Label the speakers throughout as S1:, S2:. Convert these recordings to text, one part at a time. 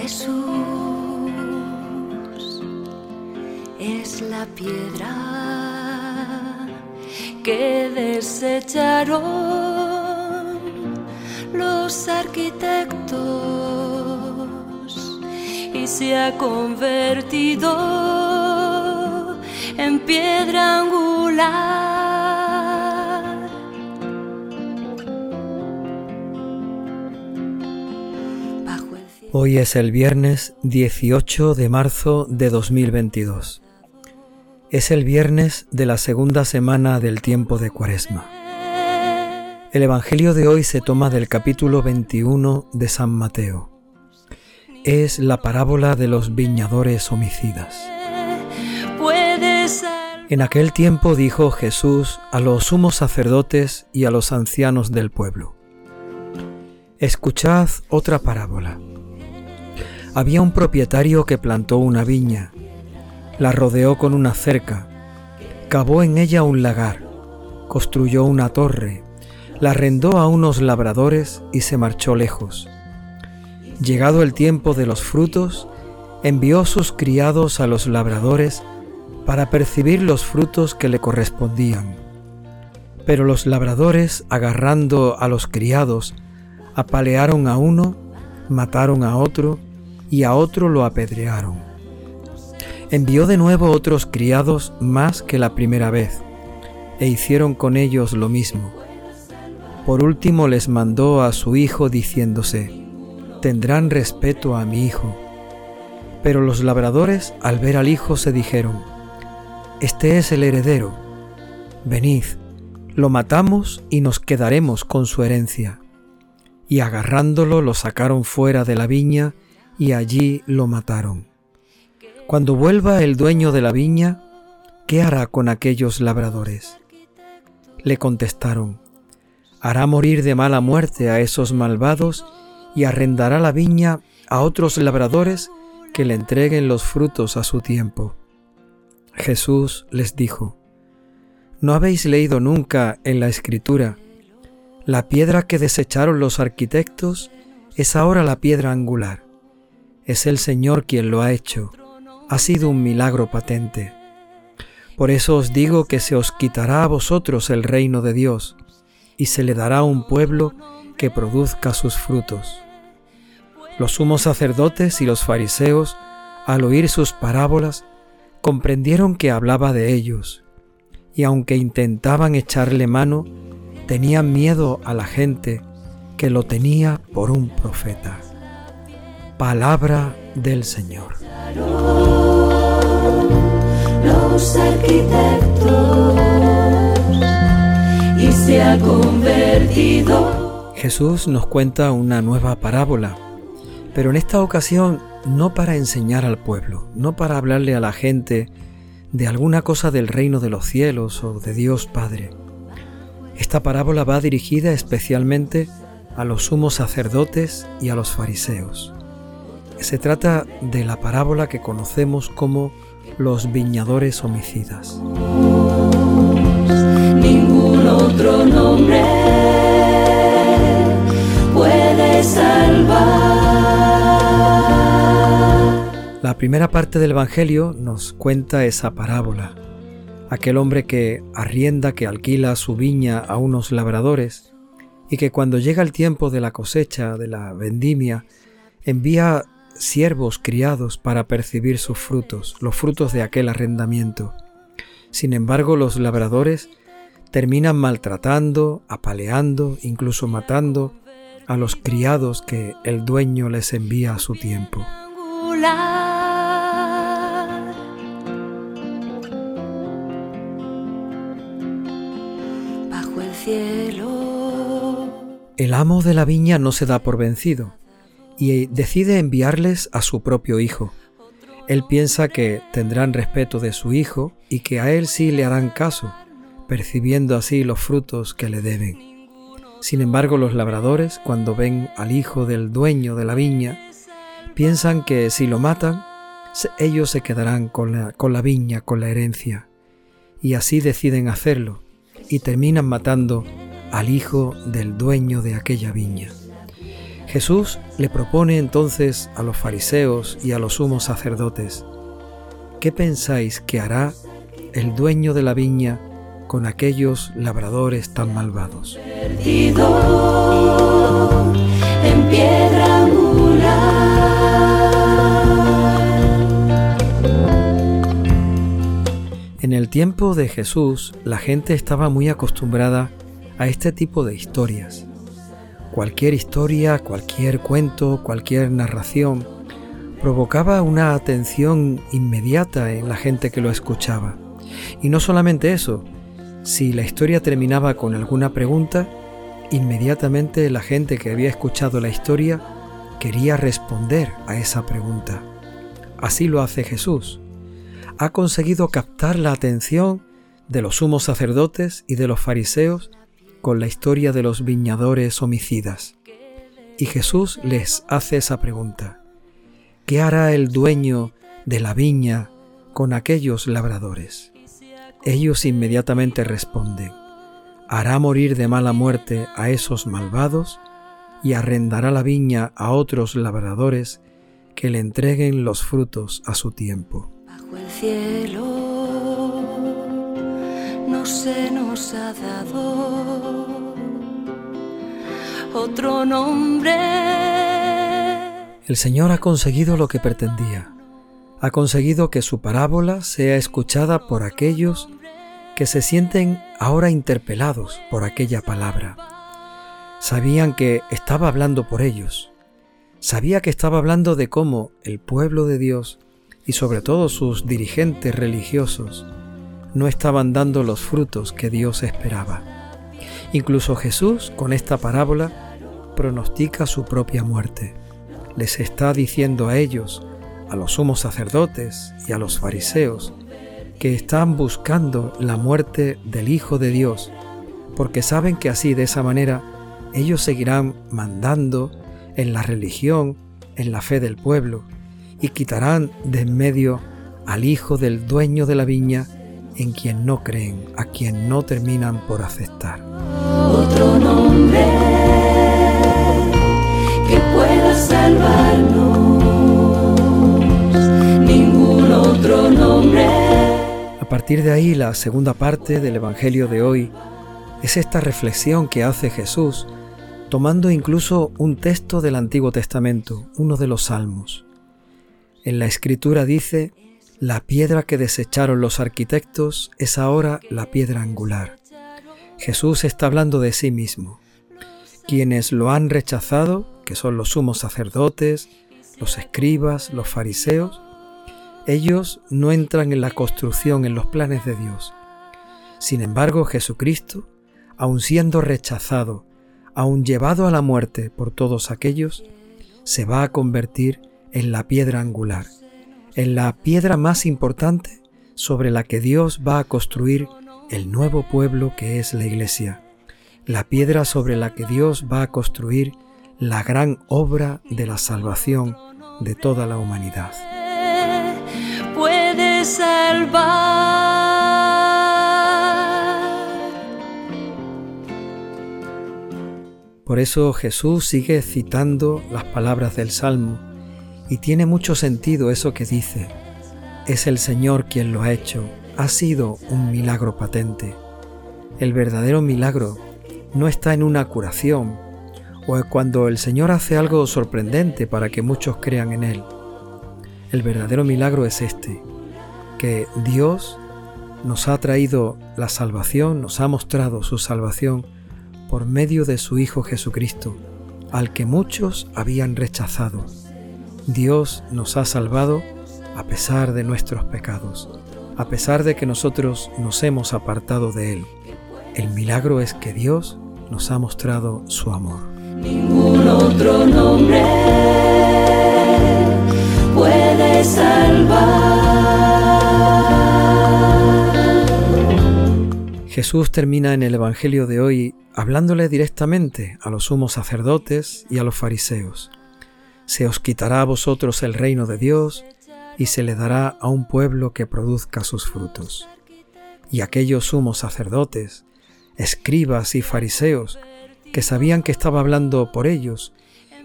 S1: Jesús es la piedra que desecharon los arquitectos y se ha convertido en piedra angular.
S2: Hoy es el viernes 18 de marzo de 2022. Es el viernes de la segunda semana del tiempo de Cuaresma. El Evangelio de hoy se toma del capítulo 21 de San Mateo. Es la parábola de los viñadores homicidas. En aquel tiempo dijo Jesús a los sumos sacerdotes y a los ancianos del pueblo, Escuchad otra parábola. Había un propietario que plantó una viña, la rodeó con una cerca, cavó en ella un lagar, construyó una torre, la arrendó a unos labradores y se marchó lejos. Llegado el tiempo de los frutos, envió sus criados a los labradores para percibir los frutos que le correspondían. Pero los labradores, agarrando a los criados, apalearon a uno, mataron a otro y a otro lo apedrearon. Envió de nuevo otros criados más que la primera vez, e hicieron con ellos lo mismo. Por último les mandó a su hijo diciéndose, tendrán respeto a mi hijo. Pero los labradores al ver al hijo se dijeron, Este es el heredero, venid, lo matamos y nos quedaremos con su herencia. Y agarrándolo lo sacaron fuera de la viña y allí lo mataron. Cuando vuelva el dueño de la viña, ¿qué hará con aquellos labradores? Le contestaron, hará morir de mala muerte a esos malvados y arrendará la viña a otros labradores que le entreguen los frutos a su tiempo. Jesús les dijo, ¿no habéis leído nunca en la escritura, la piedra que desecharon los arquitectos es ahora la piedra angular? Es el Señor quien lo ha hecho. Ha sido un milagro patente. Por eso os digo que se os quitará a vosotros el reino de Dios y se le dará un pueblo que produzca sus frutos. Los sumos sacerdotes y los fariseos, al oír sus parábolas, comprendieron que hablaba de ellos, y aunque intentaban echarle mano, tenían miedo a la gente que lo tenía por un profeta. Palabra del Señor.
S1: Los arquitectos y se ha convertido.
S2: Jesús nos cuenta una nueva parábola, pero en esta ocasión no para enseñar al pueblo, no para hablarle a la gente de alguna cosa del reino de los cielos o de Dios Padre. Esta parábola va dirigida especialmente a los sumos sacerdotes y a los fariseos. Se trata de la parábola que conocemos como los viñadores homicidas.
S1: Ningún otro nombre puede salvar.
S2: La primera parte del Evangelio nos cuenta esa parábola. Aquel hombre que arrienda, que alquila su viña a unos labradores y que cuando llega el tiempo de la cosecha, de la vendimia, envía siervos criados para percibir sus frutos, los frutos de aquel arrendamiento. Sin embargo, los labradores terminan maltratando, apaleando, incluso matando a los criados que el dueño les envía a su tiempo.
S1: Bajo el cielo.
S2: El amo de la viña no se da por vencido y decide enviarles a su propio hijo. Él piensa que tendrán respeto de su hijo y que a él sí le harán caso, percibiendo así los frutos que le deben. Sin embargo, los labradores, cuando ven al hijo del dueño de la viña, piensan que si lo matan, ellos se quedarán con la, con la viña, con la herencia. Y así deciden hacerlo y terminan matando al hijo del dueño de aquella viña. Jesús le propone entonces a los fariseos y a los sumos sacerdotes, ¿qué pensáis que hará el dueño de la viña con aquellos labradores tan malvados?
S1: en piedra
S2: En el tiempo de Jesús, la gente estaba muy acostumbrada a este tipo de historias. Cualquier historia, cualquier cuento, cualquier narración provocaba una atención inmediata en la gente que lo escuchaba. Y no solamente eso, si la historia terminaba con alguna pregunta, inmediatamente la gente que había escuchado la historia quería responder a esa pregunta. Así lo hace Jesús. Ha conseguido captar la atención de los sumos sacerdotes y de los fariseos con la historia de los viñadores homicidas. Y Jesús les hace esa pregunta. ¿Qué hará el dueño de la viña con aquellos labradores? Ellos inmediatamente responden, hará morir de mala muerte a esos malvados y arrendará la viña a otros labradores que le entreguen los frutos a su tiempo.
S1: Bajo el cielo se nos ha dado otro nombre.
S2: El Señor ha conseguido lo que pretendía. Ha conseguido que su parábola sea escuchada por aquellos que se sienten ahora interpelados por aquella palabra. Sabían que estaba hablando por ellos. Sabía que estaba hablando de cómo el pueblo de Dios y sobre todo sus dirigentes religiosos no estaban dando los frutos que Dios esperaba. Incluso Jesús, con esta parábola, pronostica su propia muerte. Les está diciendo a ellos, a los sumos sacerdotes y a los fariseos, que están buscando la muerte del Hijo de Dios, porque saben que así, de esa manera, ellos seguirán mandando en la religión, en la fe del pueblo, y quitarán de en medio al Hijo del dueño de la viña en quien no creen, a quien no terminan por aceptar.
S1: Otro nombre que pueda salvarnos, ningún otro nombre.
S2: A partir de ahí, la segunda parte del Evangelio de hoy es esta reflexión que hace Jesús, tomando incluso un texto del Antiguo Testamento, uno de los Salmos. En la Escritura dice, la piedra que desecharon los arquitectos es ahora la piedra angular. Jesús está hablando de sí mismo. Quienes lo han rechazado, que son los sumos sacerdotes, los escribas, los fariseos, ellos no entran en la construcción, en los planes de Dios. Sin embargo, Jesucristo, aun siendo rechazado, aun llevado a la muerte por todos aquellos, se va a convertir en la piedra angular en la piedra más importante sobre la que Dios va a construir el nuevo pueblo que es la iglesia, la piedra sobre la que Dios va a construir la gran obra de la salvación de toda la humanidad.
S1: Puede salvar.
S2: Por eso Jesús sigue citando las palabras del Salmo y tiene mucho sentido eso que dice. Es el Señor quien lo ha hecho. Ha sido un milagro patente. El verdadero milagro no está en una curación o cuando el Señor hace algo sorprendente para que muchos crean en Él. El verdadero milagro es este, que Dios nos ha traído la salvación, nos ha mostrado su salvación por medio de su Hijo Jesucristo, al que muchos habían rechazado. Dios nos ha salvado a pesar de nuestros pecados, a pesar de que nosotros nos hemos apartado de Él. El milagro es que Dios nos ha mostrado su amor.
S1: Ningún otro nombre puede salvar.
S2: Jesús termina en el Evangelio de hoy hablándole directamente a los sumos sacerdotes y a los fariseos se os quitará a vosotros el reino de Dios y se le dará a un pueblo que produzca sus frutos. Y aquellos sumos sacerdotes, escribas y fariseos, que sabían que estaba hablando por ellos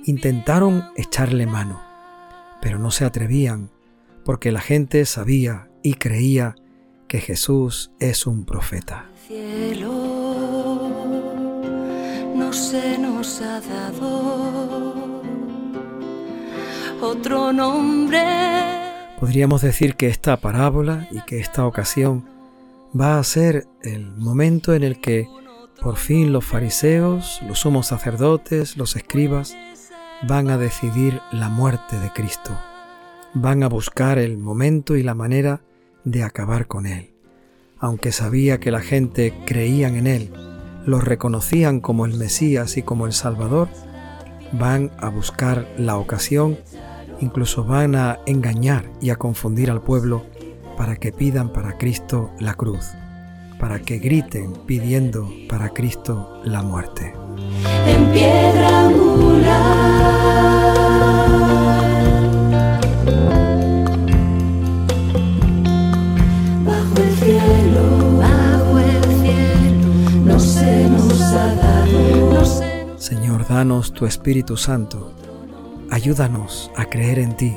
S2: intentaron echarle mano, pero no se atrevían porque la gente sabía y creía que Jesús es un profeta.
S1: Cielo no se nos ha dado otro nombre.
S2: Podríamos decir que esta parábola y que esta ocasión va a ser el momento en el que por fin los fariseos, los sumos sacerdotes, los escribas, van a decidir la muerte de Cristo. Van a buscar el momento y la manera de acabar con Él. Aunque sabía que la gente creían en Él, lo reconocían como el Mesías y como el Salvador, van a buscar la ocasión, incluso van a engañar y a confundir al pueblo para que pidan para Cristo la cruz para que griten pidiendo para Cristo la muerte.
S1: En piedra angular, bajo el cielo, bajo el cielo, no se nos ha dado. No se
S2: Señor, danos tu Espíritu Santo. Ayúdanos a creer en ti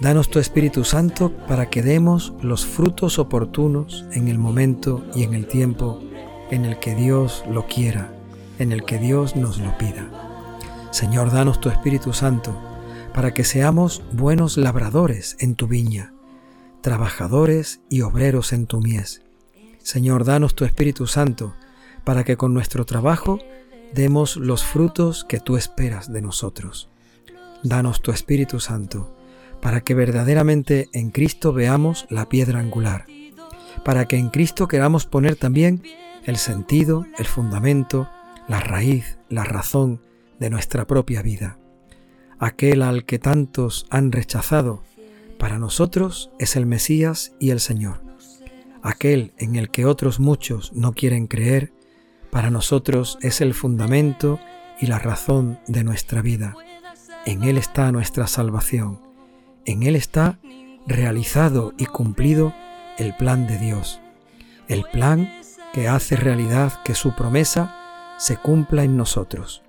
S2: Danos tu Espíritu Santo para que demos los frutos oportunos en el momento y en el tiempo en el que Dios lo quiera, en el que Dios nos lo pida. Señor, danos tu Espíritu Santo para que seamos buenos labradores en tu viña, trabajadores y obreros en tu mies. Señor, danos tu Espíritu Santo para que con nuestro trabajo demos los frutos que tú esperas de nosotros. Danos tu Espíritu Santo para que verdaderamente en Cristo veamos la piedra angular, para que en Cristo queramos poner también el sentido, el fundamento, la raíz, la razón de nuestra propia vida. Aquel al que tantos han rechazado, para nosotros es el Mesías y el Señor. Aquel en el que otros muchos no quieren creer, para nosotros es el fundamento y la razón de nuestra vida. En Él está nuestra salvación. En Él está realizado y cumplido el plan de Dios, el plan que hace realidad que su promesa se cumpla en nosotros,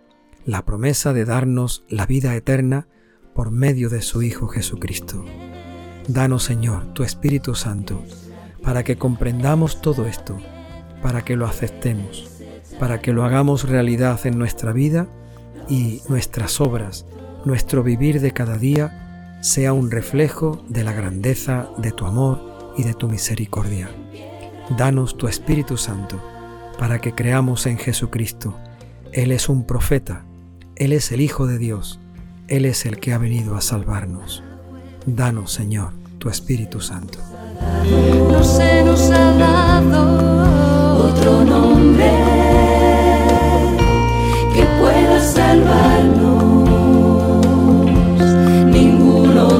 S2: la promesa de darnos la vida eterna por medio de su Hijo Jesucristo. Danos, Señor, tu Espíritu Santo, para que comprendamos todo esto, para que lo aceptemos, para que lo hagamos realidad en nuestra vida y nuestras obras, nuestro vivir de cada día, sea un reflejo de la grandeza de tu amor y de tu misericordia. Danos tu Espíritu Santo para que creamos en Jesucristo. Él es un profeta, Él es el Hijo de Dios, Él es el que ha venido a salvarnos. Danos, Señor, tu Espíritu Santo.
S1: No se nos ha dado otro nombre que pueda salvar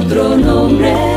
S1: otro nombre.